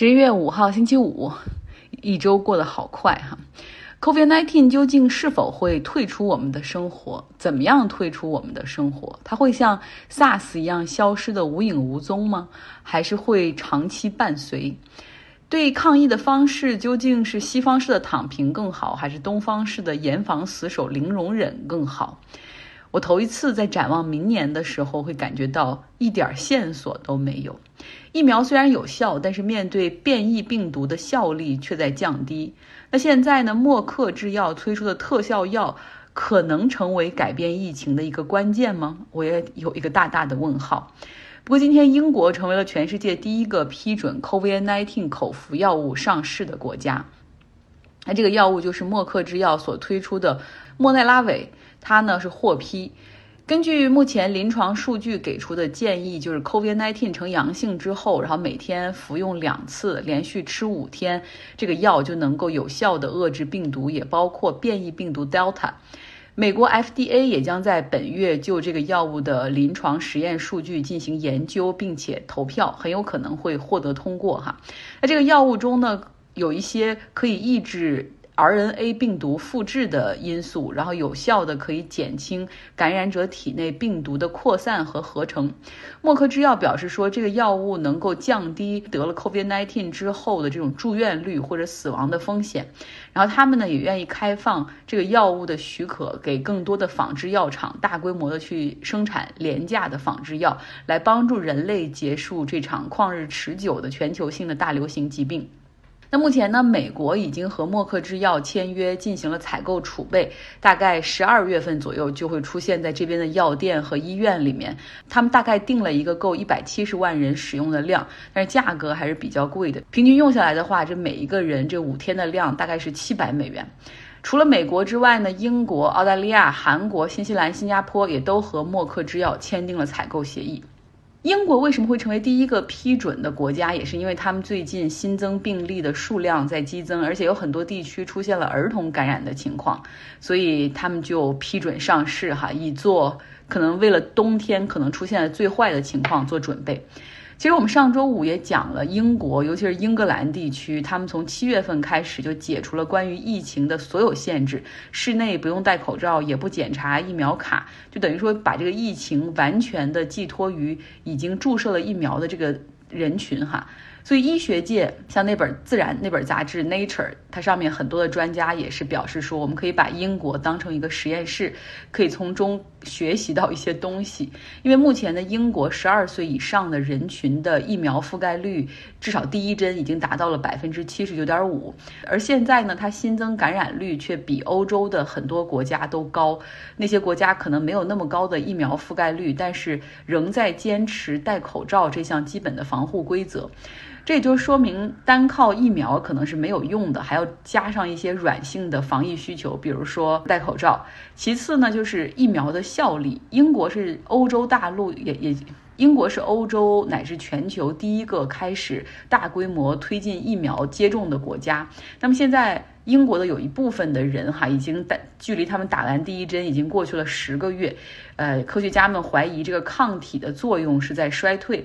十一月五号星期五，一周过得好快哈。Covid nineteen 究竟是否会退出我们的生活？怎么样退出我们的生活？它会像 SARS 一样消失的无影无踪吗？还是会长期伴随？对抗疫的方式究竟是西方式的躺平更好，还是东方式的严防死守、零容忍更好？我头一次在展望明年的时候，会感觉到一点线索都没有。疫苗虽然有效，但是面对变异病毒的效力却在降低。那现在呢？默克制药推出的特效药可能成为改变疫情的一个关键吗？我也有一个大大的问号。不过今天，英国成为了全世界第一个批准 COVID-19 口服药物上市的国家。那这个药物就是默克制药所推出的莫奈拉韦，它呢是获批。根据目前临床数据给出的建议，就是 COVID-19 呈阳性之后，然后每天服用两次，连续吃五天，这个药就能够有效的遏制病毒，也包括变异病毒 Delta。美国 FDA 也将在本月就这个药物的临床实验数据进行研究，并且投票，很有可能会获得通过哈。那这个药物中呢，有一些可以抑制。RNA 病毒复制的因素，然后有效的可以减轻感染者体内病毒的扩散和合成。默克制药表示说，这个药物能够降低得了 COVID-19 之后的这种住院率或者死亡的风险。然后他们呢也愿意开放这个药物的许可给更多的仿制药厂，大规模的去生产廉价的仿制药，来帮助人类结束这场旷日持久的全球性的大流行疾病。那目前呢，美国已经和默克制药签约进行了采购储备，大概十二月份左右就会出现在这边的药店和医院里面。他们大概定了一个够一百七十万人使用的量，但是价格还是比较贵的。平均用下来的话，这每一个人这五天的量大概是七百美元。除了美国之外呢，英国、澳大利亚、韩国、新西兰、新加坡也都和默克制药签订了采购协议。英国为什么会成为第一个批准的国家？也是因为他们最近新增病例的数量在激增，而且有很多地区出现了儿童感染的情况，所以他们就批准上市哈，以做可能为了冬天可能出现的最坏的情况做准备。其实我们上周五也讲了，英国尤其是英格兰地区，他们从七月份开始就解除了关于疫情的所有限制，室内不用戴口罩，也不检查疫苗卡，就等于说把这个疫情完全的寄托于已经注射了疫苗的这个人群哈。所以医学界像那本《自然》那本杂志《Nature》，它上面很多的专家也是表示说，我们可以把英国当成一个实验室，可以从中学习到一些东西。因为目前的英国十二岁以上的人群的疫苗覆盖率，至少第一针已经达到了百分之七十九点五，而现在呢，它新增感染率却比欧洲的很多国家都高。那些国家可能没有那么高的疫苗覆盖率，但是仍在坚持戴口罩这项基本的防护规则。这也就说明，单靠疫苗可能是没有用的，还要加上一些软性的防疫需求，比如说戴口罩。其次呢，就是疫苗的效力。英国是欧洲大陆也也，英国是欧洲乃至全球第一个开始大规模推进疫苗接种的国家。那么现在，英国的有一部分的人哈，已经打距离他们打完第一针已经过去了十个月，呃，科学家们怀疑这个抗体的作用是在衰退。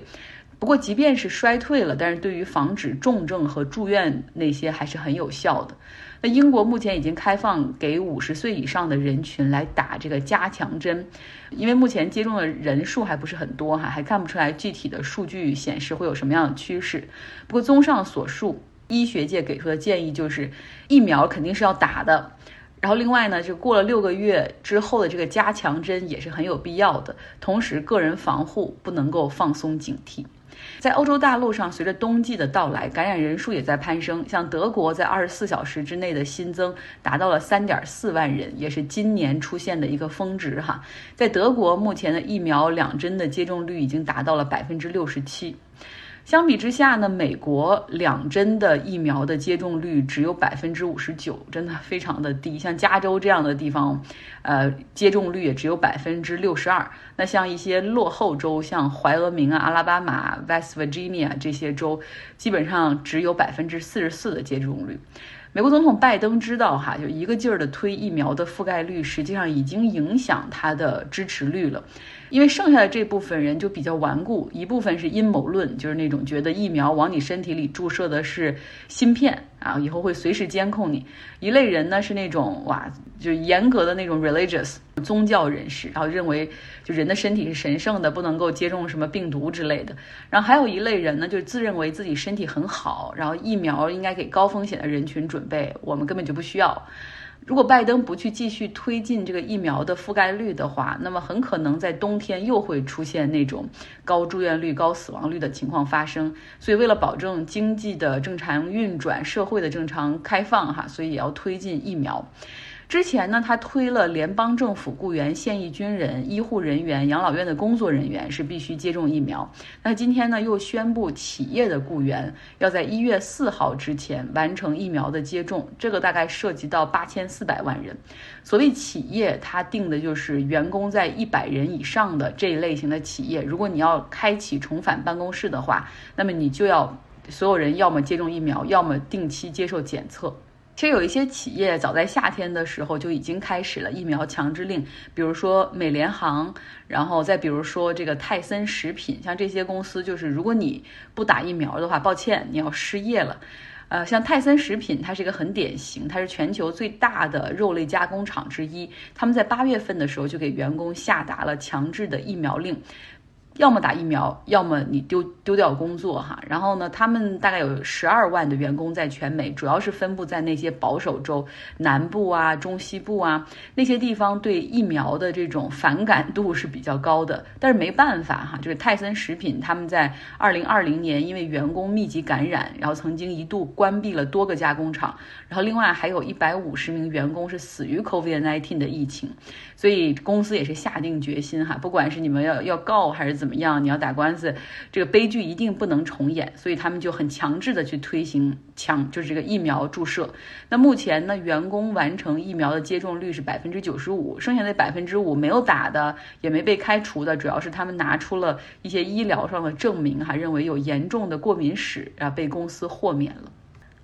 不过，即便是衰退了，但是对于防止重症和住院那些还是很有效的。那英国目前已经开放给五十岁以上的人群来打这个加强针，因为目前接种的人数还不是很多哈，还看不出来具体的数据显示会有什么样的趋势。不过，综上所述，医学界给出的建议就是疫苗肯定是要打的，然后另外呢，就过了六个月之后的这个加强针也是很有必要的。同时，个人防护不能够放松警惕。在欧洲大陆上，随着冬季的到来，感染人数也在攀升。像德国，在二十四小时之内的新增达到了三点四万人，也是今年出现的一个峰值哈。在德国，目前的疫苗两针的接种率已经达到了百分之六十七。相比之下呢，美国两针的疫苗的接种率只有百分之五十九，真的非常的低。像加州这样的地方，呃，接种率也只有百分之六十二。那像一些落后州，像怀俄明啊、阿拉巴马、West Virginia 这些州，基本上只有百分之四十四的接种率。美国总统拜登知道哈，就一个劲儿的推疫苗的覆盖率，实际上已经影响他的支持率了。因为剩下的这部分人就比较顽固，一部分是阴谋论，就是那种觉得疫苗往你身体里注射的是芯片啊，以后会随时监控你；一类人呢是那种哇，就严格的那种 religious 宗教人士，然后认为就人的身体是神圣的，不能够接种什么病毒之类的。然后还有一类人呢，就自认为自己身体很好，然后疫苗应该给高风险的人群准备，我们根本就不需要。如果拜登不去继续推进这个疫苗的覆盖率的话，那么很可能在冬天又会出现那种高住院率、高死亡率的情况发生。所以，为了保证经济的正常运转、社会的正常开放，哈，所以也要推进疫苗。之前呢，他推了联邦政府雇员、现役军人、医护人员、养老院的工作人员是必须接种疫苗。那今天呢，又宣布企业的雇员要在一月四号之前完成疫苗的接种，这个大概涉及到八千四百万人。所谓企业，它定的就是员工在一百人以上的这一类型的企业。如果你要开启重返办公室的话，那么你就要所有人要么接种疫苗，要么定期接受检测。其实有一些企业早在夏天的时候就已经开始了疫苗强制令，比如说美联航，然后再比如说这个泰森食品，像这些公司就是如果你不打疫苗的话，抱歉，你要失业了。呃，像泰森食品，它是一个很典型，它是全球最大的肉类加工厂之一，他们在八月份的时候就给员工下达了强制的疫苗令。要么打疫苗，要么你丢丢掉工作哈。然后呢，他们大概有十二万的员工在全美，主要是分布在那些保守州南部啊、中西部啊那些地方，对疫苗的这种反感度是比较高的。但是没办法哈，就是泰森食品他们在二零二零年因为员工密集感染，然后曾经一度关闭了多个加工厂，然后另外还有一百五十名员工是死于 COVID-19 的疫情，所以公司也是下定决心哈，不管是你们要要告还是怎。怎么样？你要打官司，这个悲剧一定不能重演，所以他们就很强制的去推行强，就是这个疫苗注射。那目前呢，员工完成疫苗的接种率是百分之九十五，剩下的百分之五没有打的，也没被开除的，主要是他们拿出了一些医疗上的证明，还，认为有严重的过敏史，啊，被公司豁免了。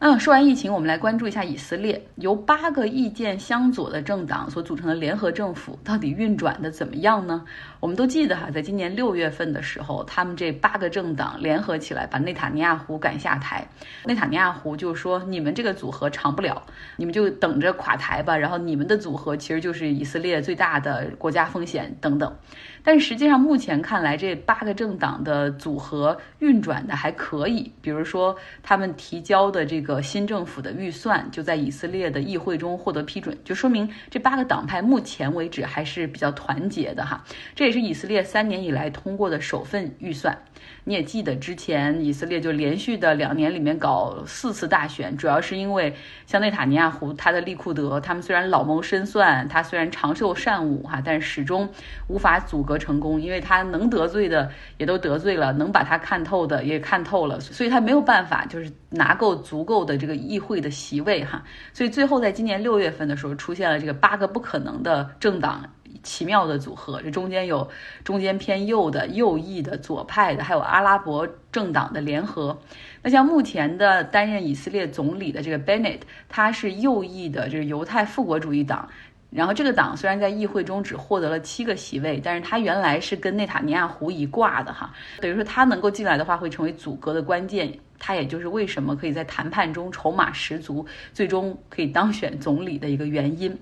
嗯，说完疫情，我们来关注一下以色列。由八个意见相左的政党所组成的联合政府，到底运转的怎么样呢？我们都记得哈，在今年六月份的时候，他们这八个政党联合起来把内塔尼亚胡赶下台。内塔尼亚胡就说：“你们这个组合长不了，你们就等着垮台吧。”然后你们的组合其实就是以色列最大的国家风险等等。但实际上，目前看来，这八个政党的组合运转的还可以。比如说，他们提交的这个新政府的预算，就在以色列的议会中获得批准，就说明这八个党派目前为止还是比较团结的哈。这也是以色列三年以来通过的首份预算。你也记得之前以色列就连续的两年里面搞四次大选，主要是因为像内塔尼亚胡他的利库德，他们虽然老谋深算，他虽然长袖善舞哈，但始终无法阻隔成功，因为他能得罪的也都得罪了，能把他看透的也看透了，所以他没有办法就是拿够足够的这个议会的席位哈，所以最后在今年六月份的时候出现了这个八个不可能的政党。奇妙的组合，这中间有中间偏右的、右翼的、左派的，还有阿拉伯政党的联合。那像目前的担任以色列总理的这个 bennet 他是右翼的，这个犹太复国主义党。然后这个党虽然在议会中只获得了七个席位，但是他原来是跟内塔尼亚胡一挂的哈，等于说他能够进来的话，会成为阻隔的关键。他也就是为什么可以在谈判中筹码十足，最终可以当选总理的一个原因。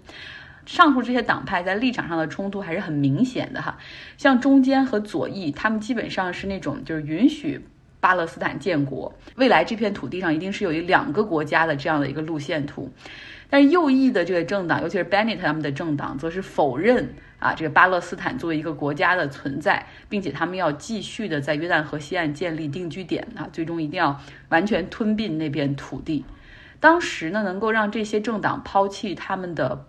上述这些党派在立场上的冲突还是很明显的哈，像中间和左翼，他们基本上是那种就是允许巴勒斯坦建国，未来这片土地上一定是有一两个国家的这样的一个路线图。但是右翼的这个政党，尤其是 Bennett 他们的政党，则是否认啊这个巴勒斯坦作为一个国家的存在，并且他们要继续的在约旦河西岸建立定居点啊，最终一定要完全吞并那片土地。当时呢，能够让这些政党抛弃他们的。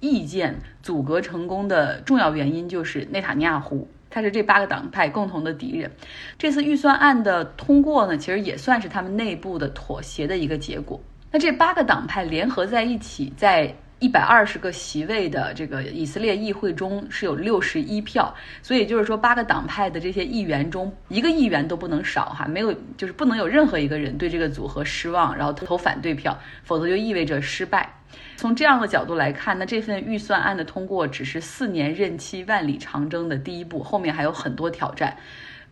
意见阻隔成功的重要原因就是内塔尼亚胡，他是这八个党派共同的敌人。这次预算案的通过呢，其实也算是他们内部的妥协的一个结果。那这八个党派联合在一起，在一百二十个席位的这个以色列议会中是有六十一票，所以就是说八个党派的这些议员中一个议员都不能少哈，没有就是不能有任何一个人对这个组合失望，然后投反对票，否则就意味着失败。从这样的角度来看，那这份预算案的通过只是四年任期万里长征的第一步，后面还有很多挑战。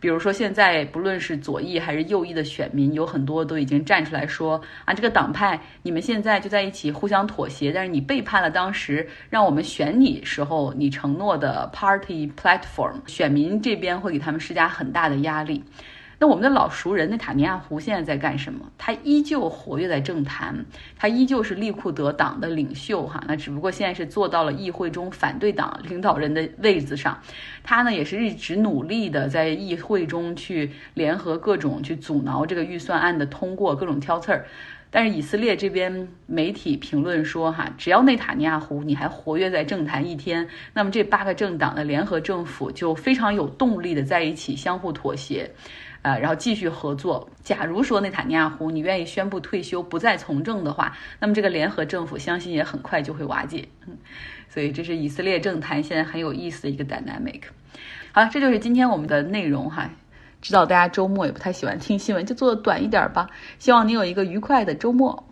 比如说，现在不论是左翼还是右翼的选民，有很多都已经站出来说啊，这个党派你们现在就在一起互相妥协，但是你背叛了当时让我们选你时候你承诺的 party platform，选民这边会给他们施加很大的压力。那我们的老熟人内塔尼亚胡现在在干什么？他依旧活跃在政坛，他依旧是利库德党的领袖哈。那只不过现在是坐到了议会中反对党领导人的位子上。他呢也是一直努力的在议会中去联合各种去阻挠这个预算案的通过，各种挑刺儿。但是以色列这边媒体评论说哈，只要内塔尼亚胡你还活跃在政坛一天，那么这八个政党的联合政府就非常有动力的在一起相互妥协。呃，然后继续合作。假如说内塔尼亚胡你愿意宣布退休，不再从政的话，那么这个联合政府相信也很快就会瓦解。嗯，所以这是以色列政坛现在很有意思的一个 dynamic。好了，这就是今天我们的内容哈。知道大家周末也不太喜欢听新闻，就做的短一点吧。希望你有一个愉快的周末。